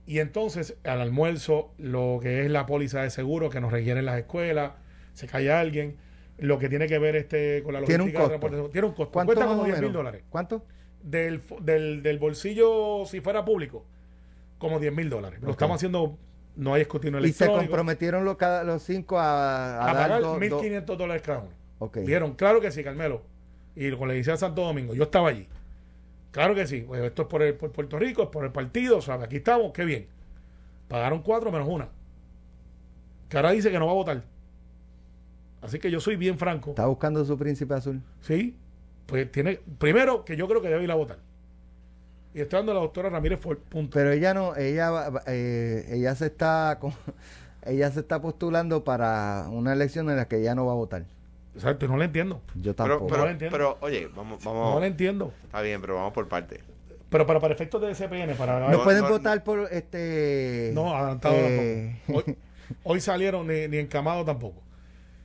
Y entonces, al almuerzo, lo que es la póliza de seguro que nos requieren las escuelas, se cae alguien, lo que tiene que ver este con la Tiene un logística costo. tiene un costo. ¿Cuánto Cuesta más como o 10 mil dólares. ¿Cuánto? Del, del, del bolsillo, si fuera público, como 10 mil dólares. Lo estamos haciendo, no hay escrutinio Y se electrónico. comprometieron los, cada, los cinco a, a a pagar do- do- 1.500 dólares cada uno. Ok. Vieron, claro que sí, Carmelo. Y con la iglesia de Santo Domingo, yo estaba allí. Claro que sí. Pues esto es por, el, por Puerto Rico, es por el partido, ¿sabes? Aquí estamos, qué bien. Pagaron cuatro menos una. Que ahora dice que no va a votar. Así que yo soy bien franco. Está buscando su príncipe azul. Sí. Pues tiene. Primero, que yo creo que debe ir a votar. Y estoy dando la doctora Ramírez Ford. Punto. Pero ella no, ella, eh, ella se está, con- ella se está postulando para una elección en la que ella no va a votar. Exacto, no le entiendo. Yo tampoco. pero, No lo entiendo. pero, oye, vamos, vamos. No le entiendo. Está bien, pero vamos por parte. Pero para, para efectos de CPN, para. no, No, pueden no, votar por este. No, adelantado eh, tampoco. Hoy, hoy salieron ni, ni encamado tampoco.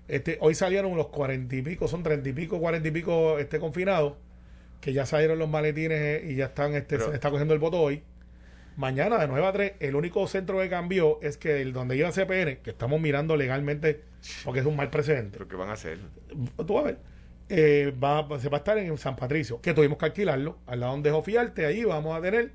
Este, hoy salieron los cuarenta y pico, son treinta y pico, cuarenta y pico este, confinados, que ya salieron los maletines eh, y ya están, este, Pero- se está cogiendo el voto hoy. Mañana de 9 a 3, el único centro que cambió es que el donde iba CPN, que estamos mirando legalmente, porque es un mal precedente, ¿Pero qué van a hacer? tú vas a ver, eh, va, se va a estar en San Patricio, que tuvimos que alquilarlo, al lado de Jofiarte, ahí vamos a tener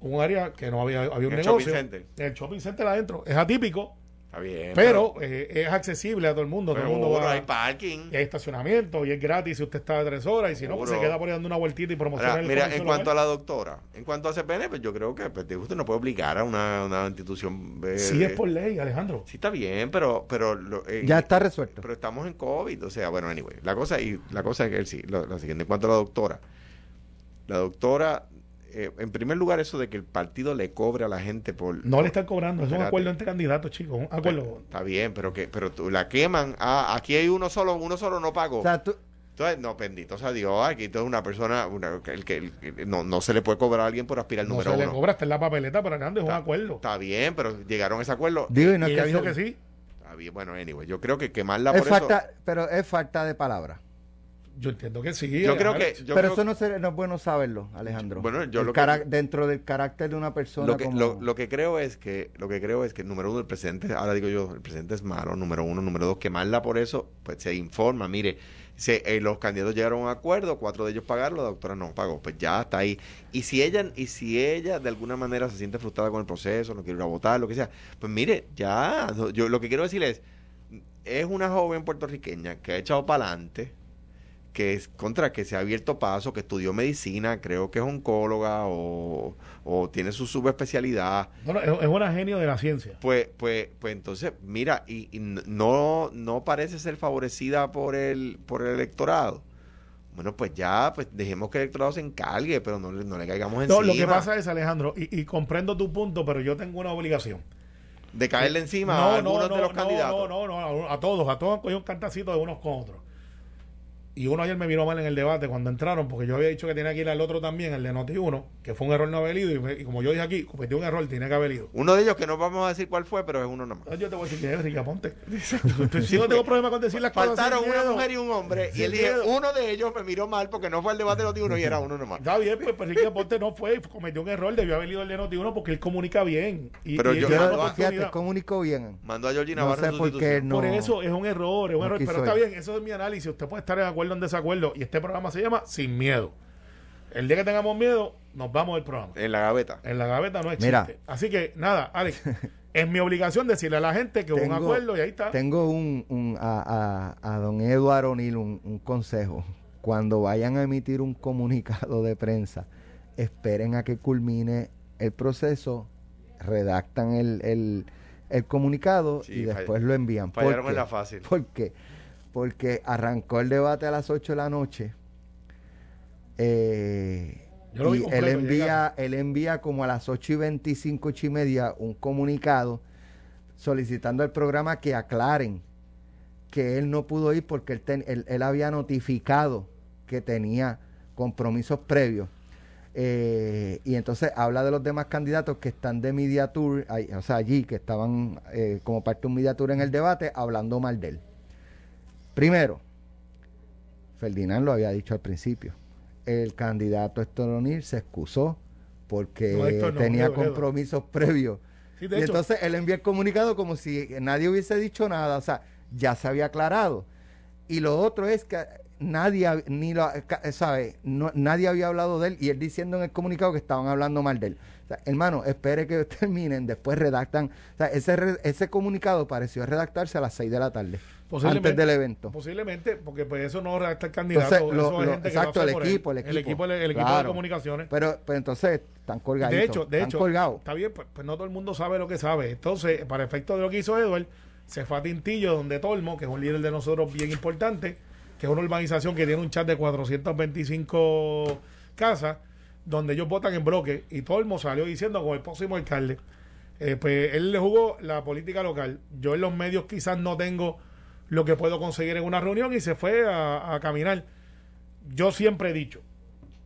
un área que no había, había un el negocio. shopping center. En el shopping center adentro. Es atípico, Está bien. pero eh, es accesible a todo el mundo. todo el mundo va, hay parking. y hay estacionamiento y es gratis si usted está de tres horas y si no, pues se queda por ahí dando una vueltita y promocionar Ahora, el mira, en cuanto a la doctora, en cuanto a CPN, pues yo creo que pues, usted no puede obligar a una, una institución. eh, Sí es por ley, Alejandro. Sí está bien, pero pero lo- eh, ya está resuelto. pero estamos en COVID, o sea, bueno, anyway, la cosa y la cosa es que sí, lo, lo siguiente en cuanto a la doctora. La doctora eh, en primer lugar eso de que el partido le cobre a la gente por No le están cobrando, es un acuerdo entre candidatos, chicos. Un acuerdo. Está bien, pero que pero tú la queman. Ah, aquí hay uno solo, uno solo no pagó. O sea, tú, Entonces, no, bendito sea Dios, aquí entonces una persona, una, que- el que el que- no, no se le puede cobrar a alguien por aspirar al no número se le cobra, está en la papeleta, pero Hernández es un acuerdo. Está bien, pero llegaron a ese acuerdo. digo, y no y es que dijo que sí. Está bien, bueno, anyway, yo creo que quemarla es por falta, pero es falta de palabra. Yo entiendo que sí. Yo creo que. Yo pero creo eso no, se- no es bueno saberlo, Alejandro. Bueno, yo lo que- dentro del carácter de una persona lo que, como... lo, lo que creo es que lo que creo es que número uno el presidente ahora digo yo el presidente es malo número uno número dos quemarla por eso pues se informa mire Se, eh, los candidatos llegaron a un acuerdo, cuatro de ellos pagaron, la doctora no pagó. Pues ya está ahí. Y si ella, y si ella de alguna manera se siente frustrada con el proceso, no quiere ir a votar, lo que sea, pues mire, ya, yo lo que quiero decirle es, es una joven puertorriqueña que ha echado para adelante, que es contra que se ha abierto paso, que estudió medicina, creo que es oncóloga o, o tiene su subespecialidad. Bueno, es, es una genio de la ciencia. Pues, pues, pues entonces, mira, y, y no, no parece ser favorecida por el, por el electorado. Bueno, pues ya, pues dejemos que el electorado se encargue, pero no, le- no le caigamos No, encima. lo que pasa es, Alejandro, y, y comprendo tu punto, pero yo tengo una obligación. de caerle encima a algunos de los candidatos. No, no, no, a todos, a todos han cogido un cantacito de unos con otros. Y uno ayer me miró mal en el debate cuando entraron, porque yo había dicho que tenía que ir al otro también, el de Noti1, que fue un error no haber ido, y, me- y como yo dije aquí, cometió un error, tiene que haber ido. Uno de ellos que no vamos a decir cuál fue, pero es uno nomás. Yo te voy a decir que es Rica Ponte. Si no tengo problema con decir las cosas. Faltaron una miedo. mujer y un hombre. Sin y él uno de ellos me miró mal porque no fue al debate de los uno y era uno nomás. Está bien, pues, pero Ricky Ponte no fue, cometió un error, debió haber ido el de Noti1 porque él comunica bien. Y, Pero y yo- yo- una Fíjate, comunico bien. Mandó a Georgie No sé por qué no. Por eso es un error, es un no error. Pero está bien, eso es mi análisis. Usted puede estar de acuerdo o en desacuerdo. Y este programa se llama Sin Miedo. El día que tengamos miedo, nos vamos del programa. En la gaveta. En la gaveta no existe. Mira. Así que nada, Alex, es mi obligación decirle a la gente que hubo un acuerdo y ahí está. Tengo un, un- a, a- a don Eduardo O'Neill un, un consejo. Cuando vayan a emitir un comunicado de prensa, esperen a que culmine el proceso, redactan el, el- el comunicado Sí, y fall- después lo envían. ¿Por fallaron qué? en la fácil. ¿Por qué? Porque arrancó el debate a las 8 de la noche. eh, Yo lo vi y completo, él envía, él envía como a las 8 y 25, 8 y media un comunicado solicitando al programa que aclaren que él no pudo ir porque él, ten- él- él había notificado que tenía compromisos previos. Eh, y entonces habla de los demás candidatos que están de media tour, ahí, o sea, allí, que estaban eh, como parte de un media tour en el debate, hablando mal de él. Primero, Ferdinand lo había dicho al principio. El candidato Héctor O'Neill se excusó porque No, Héctor no, tenía compromisos previos. Sí, y hecho, entonces él envía el comunicado como si nadie hubiese dicho nada, o sea, ya se había aclarado. Y lo otro es que nadie, ni lo, sabe, nadie había hablado de él y él diciendo en el comunicado que estaban hablando mal de él. Sea, hermano, espere que terminen, después redactan. O sea, ese, ese comunicado pareció redactarse a las 6 de la tarde, antes del evento. Posiblemente, porque pues eso no redacta el candidato. Entonces, lo- eso es lo- gente que exacto, lo hace el equipo, el equipo. El equipo, el equipo de comunicaciones. Pero, pero entonces están colgados. De hecho, de están hecho, colgados. está bien, pues, pues no todo el mundo sabe lo que sabe. Entonces, para efecto de lo que hizo Edward, se fue a Tintillo, donde Tolmo, que es un líder de nosotros bien importante, que es una urbanización que tiene un chat de 425 casas, donde ellos votan en bloque, y Tolmo salió diciendo con el próximo alcalde. Eh, pues él le jugó la política local. Yo en los medios quizás no tengo lo que puedo conseguir en una reunión y se fue a, caminar. Yo siempre he dicho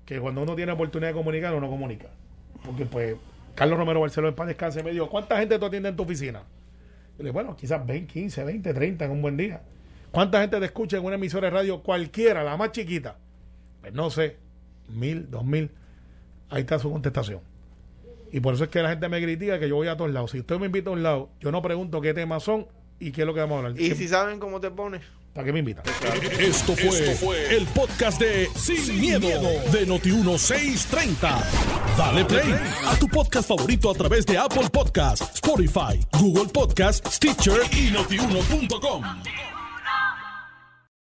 que cuando uno tiene oportunidad de comunicar, uno comunica. Porque pues Carlos Romero Barceló en paz descanse me dijo, ¿cuánta gente tú atiendes en tu oficina? Yo le dije, bueno, quizás 20, 15, 20, 30 en un buen día. ¿Cuánta gente te escucha en una emisora de radio cualquiera, la más chiquita? Pues no sé, mil, dos mil. Ahí está su contestación. Y por eso es que la gente me critica que yo voy a todos lados. Si usted me invita a un lado, yo no pregunto qué temas son y qué es lo que vamos a hablar. Y si saben cómo te pones. ¿Para qué me invitan? Esto fue, el podcast de Sin, miedo, de Noti1630. Dale play a tu podcast favorito a través de Apple Podcasts, Spotify, Google Podcasts, Stitcher y notiuno.com.